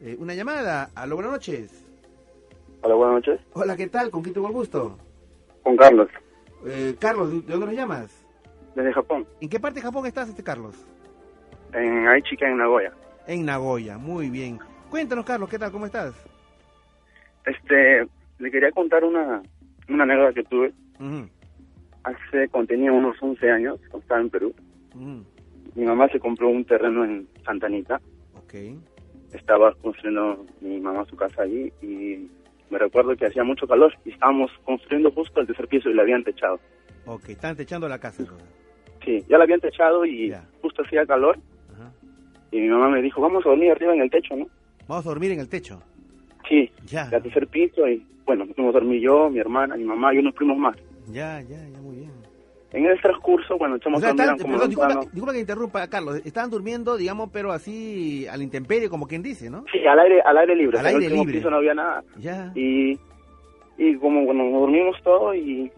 Eh, una llamada. Aló, buenas noches. Hola, buenas noches. Hola, ¿qué tal? ¿Con quién tengo el gusto? Con Carlos, Eh, Carlos, ¿de dónde nos llamas? desde Japón, ¿En qué parte de Japón estás, este Carlos? en Aichika, en Nagoya. En Nagoya, muy bien. Cuéntanos, Carlos, ¿qué tal? ¿Cómo estás? Este, le quería contar una, una anécdota que tuve hace, cuando tenía unos 11 años, cuando estaba en Perú. Mi mamá se compró un terreno en Santa Anita. Ok. Estaba construyendo mi mamá su casa allí y me recuerdo que hacía mucho calor y estábamos construyendo justo el tercer piso y la habían techado. Ok, están techando la casa. Sí, ya la habían techado y Ya. justo hacía calor Ajá. y mi mamá me dijo, vamos a dormir arriba en el techo, ¿no? Vamos a dormir en el techo. Sí, Ya. al tercer piso y bueno, nos fuimos a dormir yo, mi hermana, mi mamá y unos primos más. Ya, ya, ya, muy bien. En el transcurso, bueno, O echamos sea, están- como perdón, disculpa, disculpa que interrumpa, Carlos. Estaban durmiendo, digamos, pero así a la intemperie, como quien dice, ¿no? Sí, al aire, al aire libre. Al o en aire el libre. piso no había nada. Ya. Y, y como bueno, nos dormimos todo y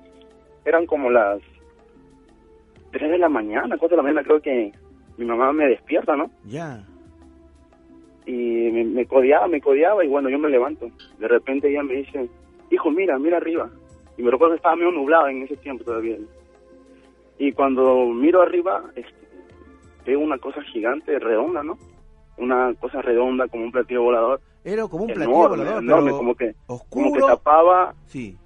eran como las 3 de la mañana, 4 de la mañana, creo que mi mamá me despierta, ¿no? Ya. Y me, me codeaba, me codeaba y bueno, yo me levanto. De repente ella me dice, hijo, mira, mira arriba. Y me recuerdo que estaba medio nublado en ese tiempo todavía. Y cuando miro arriba, este, veo una cosa gigante, redonda, ¿no? Una cosa redonda como un platillo volador. Era como un platillo enorme, volador, enorme, pero como que, oscuro. como que tapaba, Sí.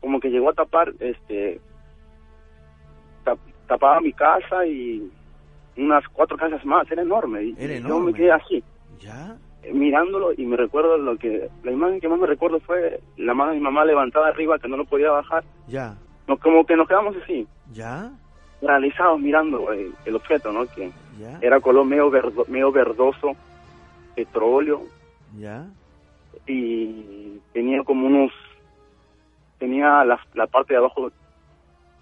como que llegó a tapar, este, tap- tapaba mi casa y unas cuatro casas más, era enorme. Y, Era y yo enorme. me quedé así, Ya. eh, mirándolo y me recuerdo lo que, la imagen que más me recuerdo fue la mano de mi mamá levantada arriba que no lo podía bajar. Ya. No, como que nos quedamos así, Ya. paralizados mirando el, el objeto, ¿no? Que Ya. era color medio, verdo- medio verdoso, petróleo, Ya. y tenía como unos tenía la, la parte de abajo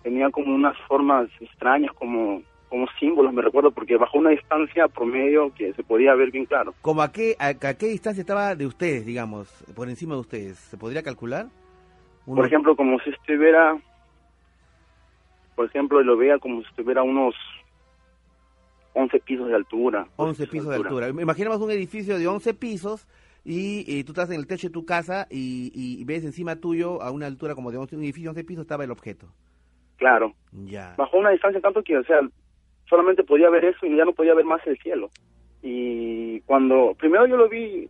tenía como unas formas extrañas como como símbolos me recuerdo porque bajo una distancia promedio que se podía ver bien claro ¿Como a qué, a, a qué distancia estaba de ustedes, digamos, por encima de ustedes? ¿Se podría calcular? Uno- por ejemplo como si estuviera por ejemplo lo veía como si estuviera a unos 11 pisos de altura 11 pisos de altura. Imaginemos un edificio de 11 pisos y, eh, tú estás en el techo de tu casa y, y ves encima tuyo a una altura como de 11, un edificio de 11 pisos estaba el objeto. claro Ya. bajo una distancia tanto que, o sea, solamente podía ver eso y ya no podía ver más el cielo. Y cuando primero yo lo vi,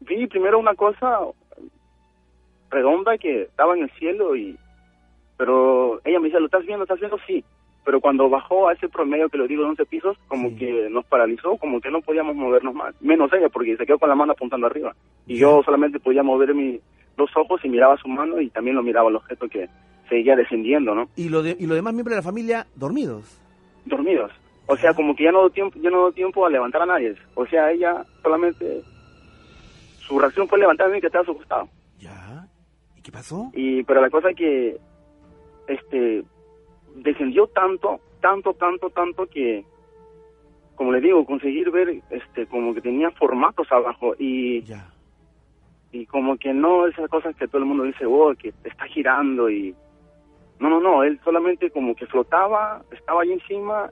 vi primero una cosa redonda que estaba en el cielo y, pero ella me dice, ¿lo estás viendo? ¿Estás viendo? Sí. Pero cuando bajó a ese promedio que lo digo de 11 pisos, como Sí. que nos paralizó, como que no podíamos movernos más. Menos ella, porque se quedó con la mano apuntando arriba. Y yo solamente podía mover mis dos ojos y miraba su mano y también lo miraba el objeto que seguía descendiendo, ¿no? Y, lo de, y los demás miembros de la familia dormidos. dormidos. O sea, como que ya no dio tiempo, ya no dio tiempo a levantar a nadie. O sea, ella solamente su reacción fue levantarme y que estaba a su costado. Ya. ¿Y qué pasó? Y pero la cosa es que este descendió tanto, tanto, tanto, tanto que como le digo, conseguir ver este como que tenía formatos abajo y Ya. y como que no esas cosas que todo el mundo dice, "Oh, que está girando" y no, no, no, él solamente como que flotaba, estaba ahí encima,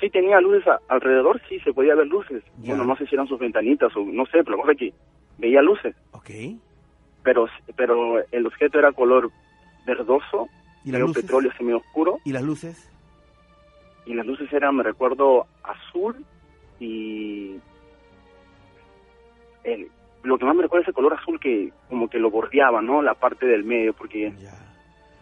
sí tenía luces a- alrededor, sí se podía ver luces. Ya. Bueno, no sé si eran sus ventanitas o no sé, pero la cosa es que veía luces, Ok. pero pero el objeto era color verdoso, ¿Y las luces? petróleo semi oscuro ¿Y las luces? y las luces eran, me recuerdo, azul y el, lo que más me recuerda es el color azul que como que lo bordeaba, ¿no? La parte del medio, porque Ya.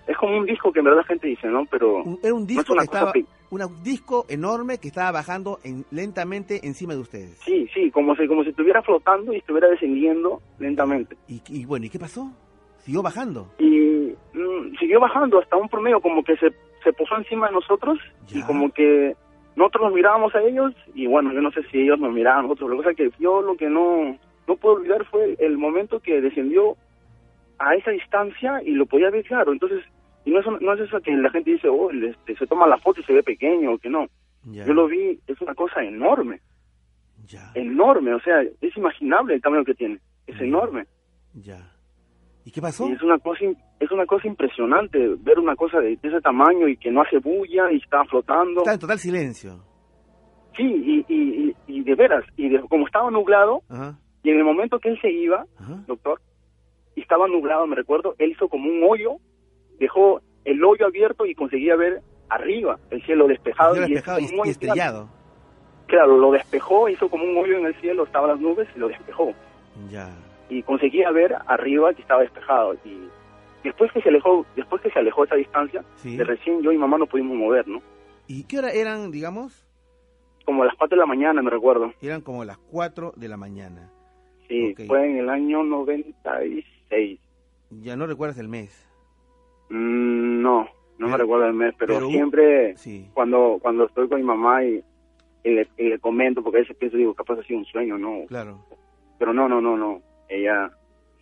es como un disco que en verdad la gente dice, ¿no? Pero Un- era un no es disco una que cosa estaba, pe- un disco enorme que estaba bajando en- lentamente encima de ustedes. Sí, sí, como si, como si estuviera flotando y estuviera descendiendo lentamente. Y, y bueno, ¿y qué pasó? Siguió bajando. Y siguió bajando hasta un promedio, como que se, se posó encima de nosotros y como que nosotros nos mirábamos a ellos y bueno, yo no sé si ellos nos miraban a nosotros. Cosa es que yo lo que no, no puedo olvidar fue el momento que descendió a esa distancia y lo podía ver claro. Entonces, y no es, no es eso que la gente dice, oh, este, se toma la foto y se ve pequeño, o que no. Ya. Yo lo vi, es una cosa enorme, Ya. enorme, o sea, es imaginable el tamaño que tiene, es enorme. Ya. ¿Y qué pasó? Y es una cosa es una cosa impresionante ver una cosa de, de ese tamaño y que no hace bulla y está flotando. Está en total silencio. Sí, y, y, y, y de veras, y de, como estaba nublado, Ajá. Y en el momento que él se iba, Ajá. doctor, y estaba nublado, me recuerdo, él hizo como un hoyo, dejó el hoyo abierto y conseguía ver arriba el cielo despejado. Cielo despejado y, y estrellado. Claro, lo despejó, hizo como un hoyo en el cielo, estaban las nubes y lo despejó. Ya. Y conseguía ver arriba que estaba despejado. Y después que se alejó, después que se alejó esa distancia, Sí. de recién yo y mamá no pudimos mover, ¿no? ¿Y qué hora eran, digamos? Como a las 4 de la mañana, me recuerdo. Eran como las 4 de la mañana. Sí, fue en el año 96. Ya no recuerdas el mes. Mm, no, no Pero- me recuerdo el mes, pero, siempre Sí. cuando cuando estoy con mi mamá y, y le, y le comento, porque a veces pienso, digo, capaz ha sido un sueño, ¿no? Claro. Pero no, no, no, no. Ella,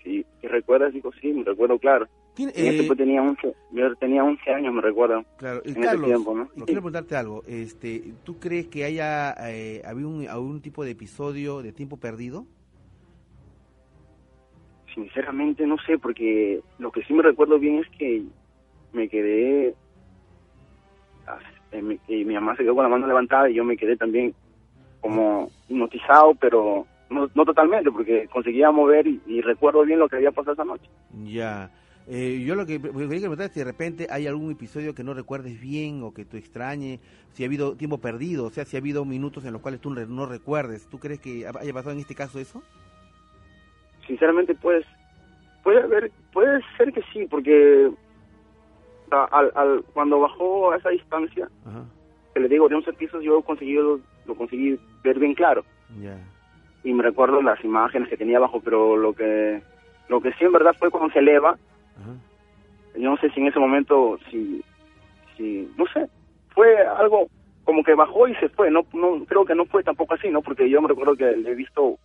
sí, ¿te recuerdas? Digo, sí, me recuerdo, claro. ¿Quién- eh, tenía 11, yo tenía 11 años, me recuerdo. Claro, en ese Carlos, tiempo, ¿no? y quiero preguntarte algo. Este, ¿Tú crees que haya eh, habido un, algún tipo de episodio de tiempo perdido? Sinceramente no sé, porque lo que sí me recuerdo bien es que me quedé, eh, que mi mamá se quedó con la mano levantada y yo me quedé también como hipnotizado, pero no, no totalmente, porque conseguía mover y, y recuerdo bien lo que había pasado esa noche. Ya. Eh, yo lo que quería preguntar es si de repente hay algún episodio que no recuerdes bien o que tú extrañe, si ha habido tiempo perdido, o sea, si ha habido minutos en los cuales tú no recuerdes. ¿Tú crees que haya pasado en este caso eso? Sinceramente, pues, puede haber, puede ser que sí, porque al, al, cuando bajó a esa distancia, Ajá. que le digo, de 11 pisos, yo conseguí, lo, lo conseguí ver bien claro. Ya. Y me recuerdo las imágenes que tenía abajo, pero lo que lo que sí en verdad fue cuando se eleva, Ajá. yo no sé si en ese momento, si, si no sé, fue algo como que bajó y se fue, no, no creo que no fue tampoco así, ¿no? Porque yo me recuerdo que le he visto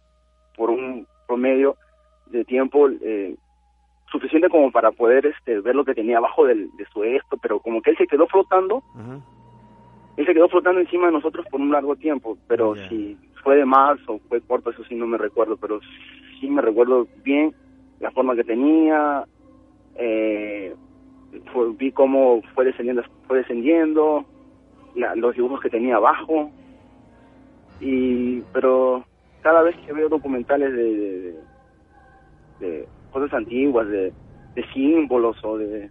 por un promedio de tiempo eh, suficiente como para poder este ver lo que tenía abajo del, de su esto, pero como que él se quedó flotando, Ajá. él se quedó flotando encima de nosotros por un largo tiempo, pero Ya. si fue de más o fue corto, eso sí no me recuerdo, pero sí me recuerdo bien la forma que tenía, eh, vi cómo fue descendiendo, fue descendiendo, la- los dibujos que tenía abajo, y pero cada vez que veo documentales de, cosas antiguas, de, símbolos o de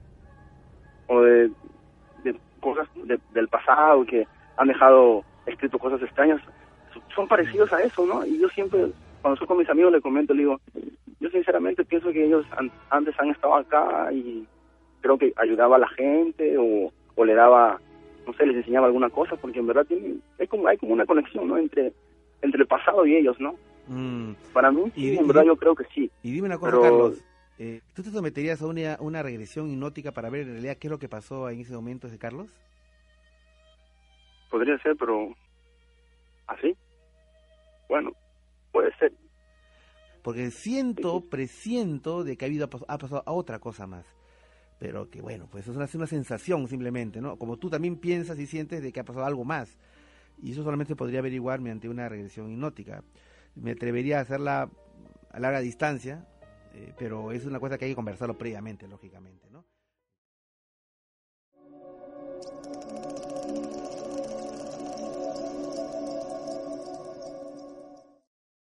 o de, cosas de- del pasado que han dejado escrito cosas extrañas, son parecidos a eso, ¿no? Y yo siempre, cuando estoy con mis amigos, le comento, le digo, yo sinceramente pienso que ellos an- antes han estado acá y creo que ayudaba a la gente o, o le daba, no sé, les enseñaba alguna cosa, porque en verdad tiene, hay como, hay como una conexión, ¿no? Entre, entre el pasado y ellos, ¿no? Mm, Para mí, Y- sí, y- en verdad yo creo que sí. Y dime una cosa, Pero- Carlos. eh, ¿Tú te someterías a una, una regresión hipnótica para ver en realidad qué es lo que pasó en ese momento ese Carlos? Podría ser, pero. Bueno, puede ser. Porque siento, presiento de que ha, habido, ha pasado a otra cosa más. Pero que bueno, pues es una, es una sensación simplemente, ¿no? Como tú también piensas y sientes de que ha pasado algo más. Y eso solamente podría averiguar mediante una regresión hipnótica. Me atrevería a hacerla a larga distancia, eh, pero es una cosa que hay que conversarlo previamente, lógicamente, ¿no?